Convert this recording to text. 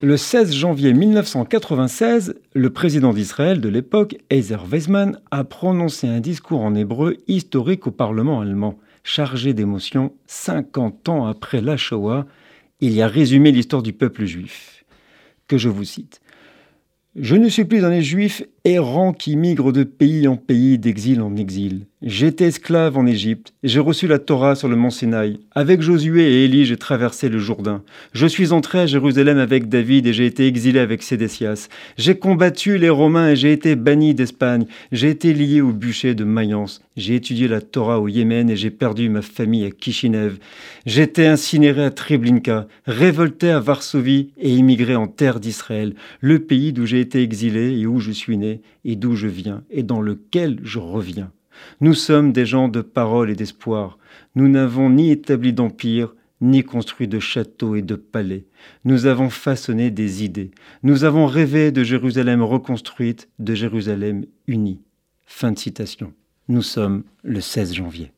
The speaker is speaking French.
Le 16 janvier 1996, le président d'Israël de l'époque, Ezer Weizmann, a prononcé un discours en hébreu historique au Parlement allemand, chargé d'émotion 50 ans après la Shoah. Il y a résumé l'histoire du peuple juif. Que je vous cite. Je ne suis plus un juif errant qui migre de pays en pays, d'exil en exil. J'étais esclave en Égypte, j'ai reçu la Torah sur le mont Sinaï. Avec Josué et Élie, j'ai traversé le Jourdain. Je suis entré à Jérusalem avec David et j'ai été exilé avec Sédécias. J'ai combattu les Romains et j'ai été banni d'Espagne. J'ai été lié au bûcher de Mayence. J'ai étudié la Torah au Yémen et j'ai perdu ma famille à Kishinev. J'étais incinéré à Treblinka, révolté à Varsovie et immigré en terre d'Israël, le pays d'où j'ai été exilé et où je suis né et d'où je viens et dans lequel je reviens. Nous sommes des gens de parole et d'espoir. Nous n'avons ni établi d'empire, ni construit de châteaux et de palais. Nous avons façonné des idées. Nous avons rêvé de Jérusalem reconstruite, de Jérusalem unie. Fin de citation. Nous sommes le 16 janvier.